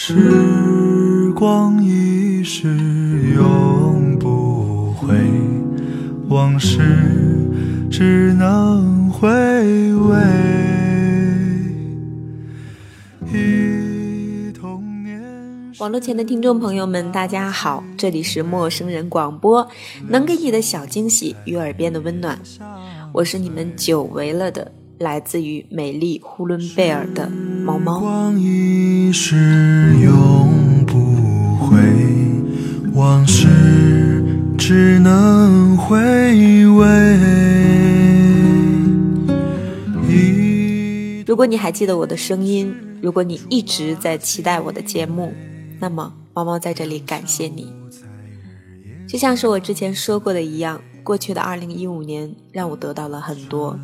时光一逝永不回，往事只能回味。童年网络前的听众朋友们，大家好，这里是陌生人广播，能给你的小惊喜与耳边的温暖，我是你们久违了的，来自于美丽呼伦贝尔的猫猫。光一逝永不回，往事只能回味。忆如果你还记得我的声音，如果你一直在期待我的节目，那么猫猫在这里感谢你。就像是我之前说过的一样，过去的2015年让我得到了很多，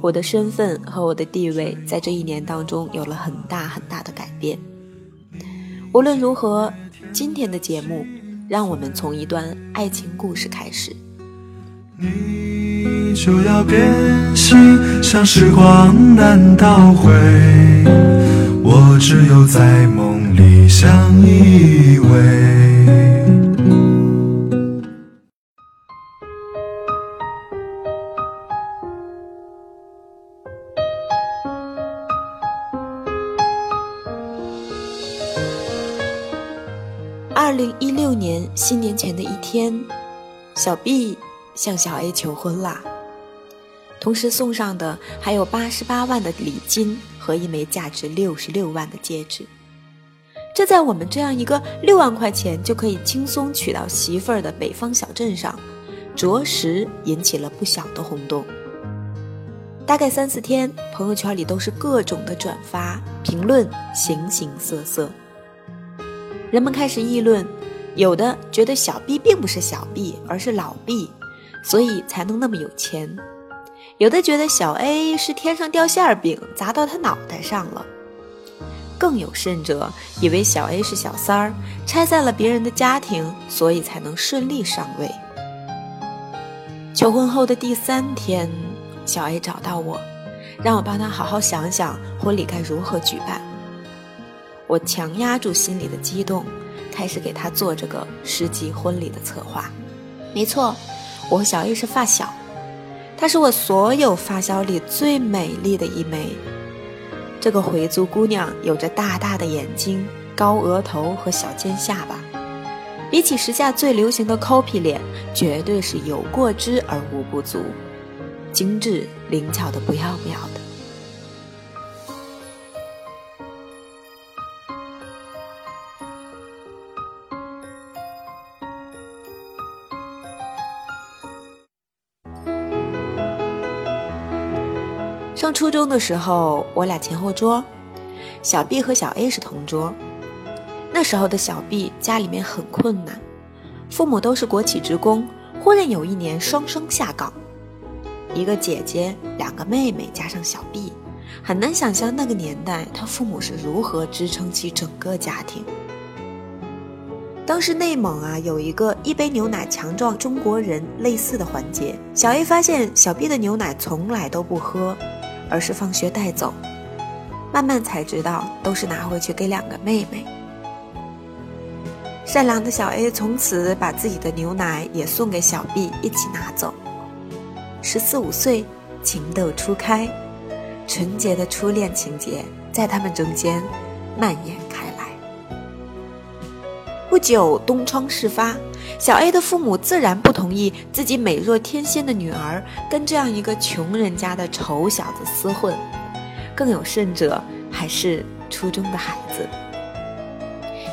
我的身份和我的地位在这一年当中有了很大很大的改变。无论如何，今天的节目让我们从一段爱情故事开始。你就要变心，像时光难倒回，我只有在梦里相依偎。小 B 向小 A 求婚啦，同时送上的还有八十八万的礼金和一枚价值六十六万的戒指。这在我们这样一个六万块钱就可以轻松娶到媳妇儿的北方小镇上，着实引起了不小的轰动。大概三四天，朋友圈里都是各种的转发、评论，形形色色。人们开始议论，有的觉得小 B 并不是小 B，而是老 B，所以才能那么有钱；有的觉得小 A 是天上掉馅儿饼砸到他脑袋上了；更有甚者，以为小 A 是小三儿，拆散了别人的家庭，所以才能顺利上位。求婚后的第三天，小 A 找到我，让我帮他好好想想婚礼该如何举办。我强压住心里的激动，开始给他做这个世纪婚礼的策划。没错，我和小 A 是发小，她是我所有发小里最美丽的一枚。这个回族姑娘有着大大的眼睛、高额头和小尖下巴，比起时下最流行的 copy 脸，绝对是有过之而无不足，精致灵巧的不要不要的。上初中的时候，我俩前后桌，小 B 和小 A 是同桌。那时候的小 B 家里面很困难，父母都是国企职工，忽然有一年双双下岗，一个姐姐，两个妹妹，加上小 B，很难想象那个年代他父母是如何支撑起整个家庭。当时内蒙啊有一个一杯牛奶强壮中国人类似的环节，小 A 发现小 B 的牛奶从来都不喝。而是放学带走，慢慢才知道都是拿回去给两个妹妹。善良的小 A 从此把自己的牛奶也送给小 B 一起拿走。十四五岁，情窦初开，纯洁的初恋情节在他们中间蔓延开来。不久，东窗事发，小 A 的父母自然不同意自己美若天仙的女儿跟这样一个穷人家的丑小子厮混，更有甚者还是初中的孩子。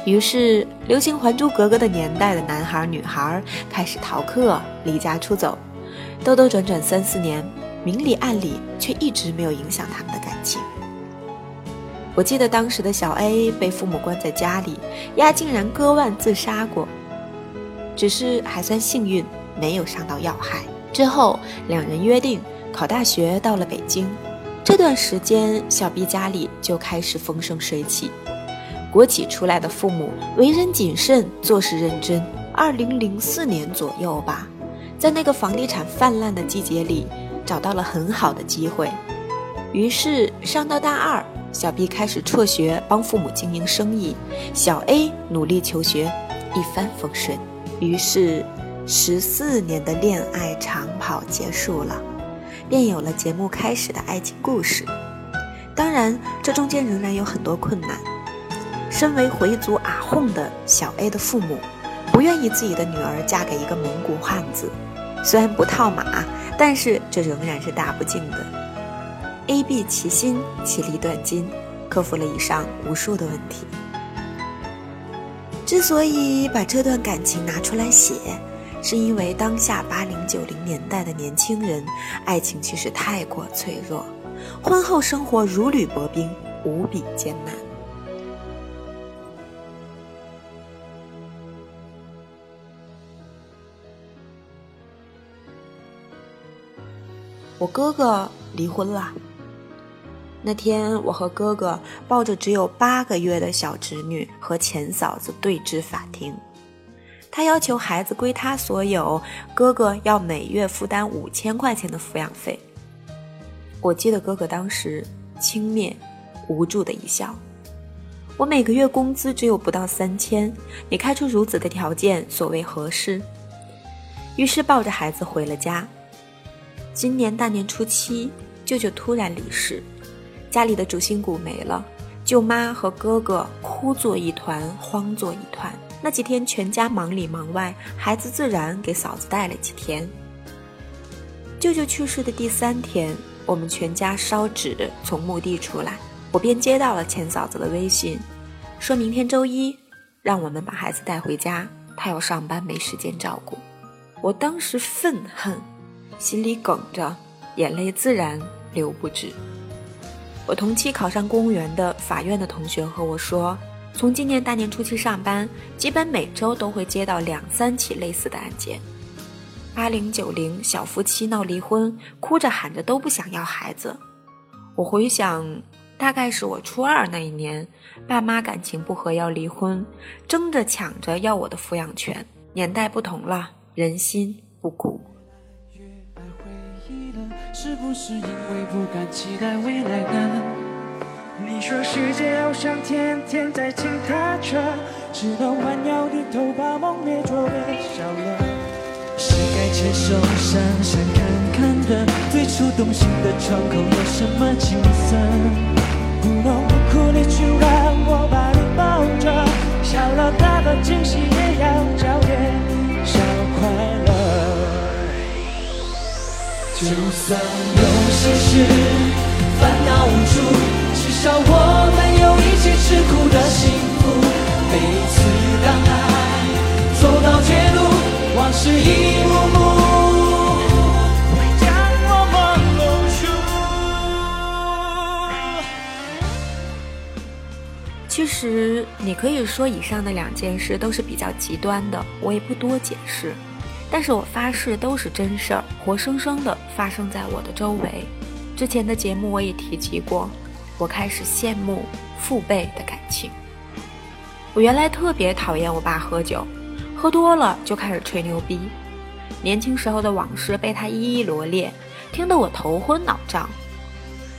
于是，流行《还珠格格》的年代的男孩女孩开始逃课、离家出走，兜兜转转三四年，明里暗里却一直没有影响他们的感情。我记得当时的小 A 被父母关在家里，丫竟然割腕自杀过，只是还算幸运，没有伤到要害。之后两人约定考大学，到了北京。这段时间，小 B 家里就开始风生水起。国企出来的父母为人谨慎，做事认真。二零零四年左右吧，在那个房地产泛滥的季节里，找到了很好的机会。于是上到大二，小 B 开始辍学帮父母经营生意，小 A 努力求学，一帆风顺。于是，十四年的恋爱长跑结束了，便有了节目开始的爱情故事。当然，这中间仍然有很多困难。身为回族阿訇的小 A 的父母，不愿意自己的女儿嫁给一个蒙古汉子，虽然不套马，但是这仍然是大不敬的。A、B 齐心，其利断金，克服了以上无数的问题。之所以把这段感情拿出来写，是因为当下八零九零年代的年轻人，爱情其实太过脆弱，婚后生活如履薄冰，无比艰难。我哥哥离婚了。那天，我和哥哥抱着只有八个月的小侄女和前嫂子对峙法庭。他要求孩子归他所有，哥哥要每月负担五千块钱的抚养费。我记得哥哥当时轻蔑、无助的一笑：“我每个月工资只有不到三千，你开出如此的条件，所谓何事？”于是抱着孩子回了家。今年大年初七，舅舅突然离世，家里的主心骨没了，舅妈和哥哥哭作一团，慌作一团。那几天全家忙里忙外，孩子自然给嫂子带了几天。舅舅去世的第三天，我们全家烧纸从墓地出来，我便接到了前嫂子的微信，说明天周一，让我们把孩子带回家，他要上班没时间照顾。我当时愤恨。心里梗着，眼泪自然流不止。我同期考上公务员的法院的同学和我说，从今年大年初七上班，基本每周都会接到两三起类似的案件。八零九零小夫妻闹离婚，哭着喊着都不想要孩子。我回想，大概是我初二那一年，爸妈感情不和要离婚，争着抢着要我的抚养权。年代不同了，人心不古。是不是因为不敢期待未来呢？你说世界好像天天在倾塌着，直到弯腰低头把梦捏作微笑了。是该牵手上山看看的，最初动心的窗口有什么景色？不浓就算有些事烦恼无助，至少我们有一起吃苦的幸福。每次当爱走到绝路，往事一幕幕将我们蒙住。其实，你可以说以上的两件事都是比较极端的，我也不多解释。但是我发誓都是真事儿，活生生的发生在我的周围。之前的节目我也提及过，我开始羡慕父辈的感情。我原来特别讨厌我爸喝酒，喝多了就开始吹牛逼，年轻时候的往事被他一一罗列，听得我头昏脑胀。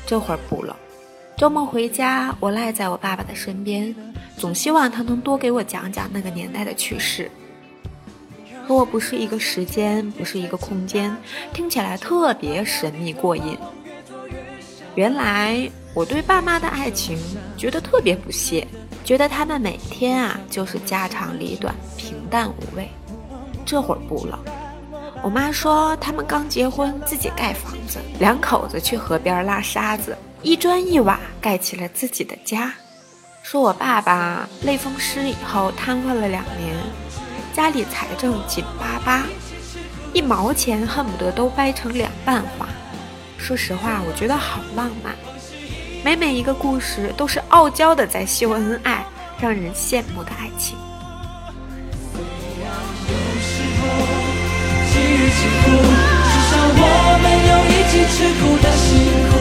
这会儿不了，周末回家我赖在我爸爸的身边，总希望他能多给我讲讲那个年代的趣事。和我不是一个时间，不是一个空间，听起来特别神秘过瘾。原来我对爸妈的爱情觉得特别不屑，觉得他们每天啊就是家长里短，平淡无味。这会儿不了，我妈说他们刚结婚，自己盖房子，两口子去河边拉沙子，一砖一瓦盖起了自己的家。说我爸爸类风湿以后瘫痪了两年。家里财政紧巴巴，一毛钱恨不得都掰成两半花。说实话，我觉得好浪漫，每每一个故事都是傲娇的在秀恩爱，让人羡慕的爱情。我们有一起吃苦的辛苦，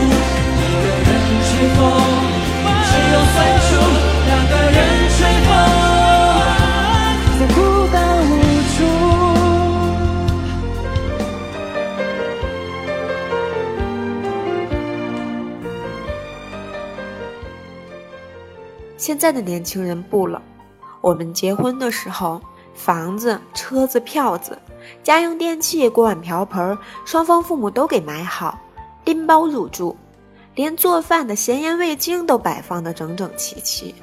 现在的年轻人不了。我们结婚的时候，房子、车子、票子、家用电器、锅碗瓢盆，双方父母都给买好，拎包入住，连做饭的咸盐味精都摆放得整整齐齐。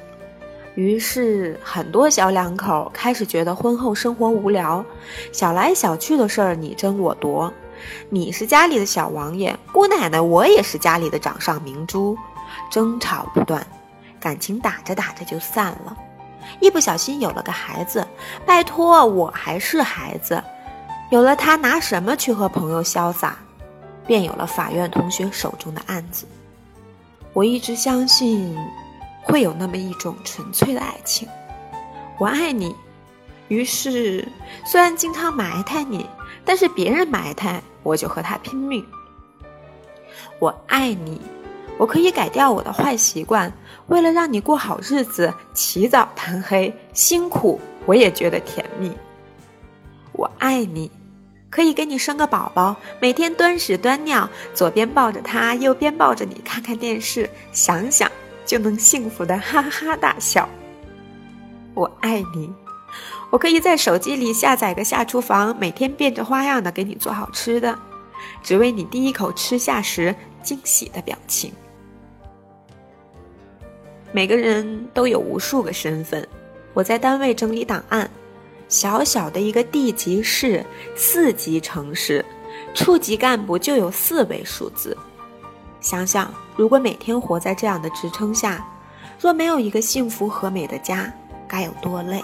于是，很多小两口开始觉得婚后生活无聊，小来小去的事儿你争我夺。你是家里的小王爷，姑奶奶我也是家里的掌上明珠，争吵不断，感情打着打着就散了。一不小心有了个孩子，拜托我还是孩子，有了他拿什么去和朋友潇洒？便有了法院同学手中的案子。我一直相信。会有那么一种纯粹的爱情，我爱你。于是，虽然经常埋汰你，但是别人埋汰我就和他拼命。我爱你，我可以改掉我的坏习惯，为了让你过好日子，起早贪黑，辛苦我也觉得甜蜜。我爱你，可以给你生个宝宝，每天端屎端尿，左边抱着他，右边抱着你，看看电视，想想。就能幸福的哈哈大笑。我爱你，我可以在手机里下载个下厨房，每天变着花样的给你做好吃的，只为你第一口吃下时惊喜的表情。每个人都有无数个身份，我在单位整理档案，小小的一个地级市、四级城市，处级干部就有四位数字。想想，如果每天活在这样的职称下，若没有一个幸福和美的家，该有多累？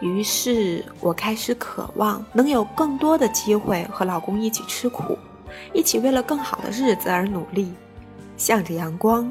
于是我开始渴望能有更多的机会和老公一起吃苦，一起为了更好的日子而努力，向着阳光，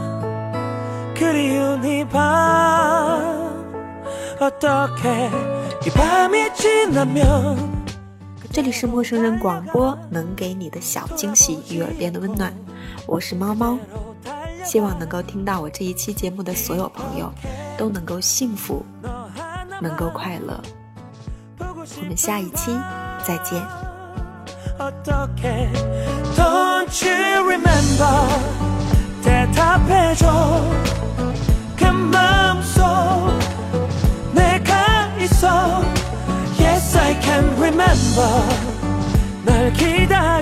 그리운이밤어떻게이밤이지나면这里是陌生人广播，能给你的小惊喜与耳边的温暖。我是猫猫，希望能够听到我这一期节目的所有朋友都能够幸福，能够快乐。我们下一期再见。 널 기다려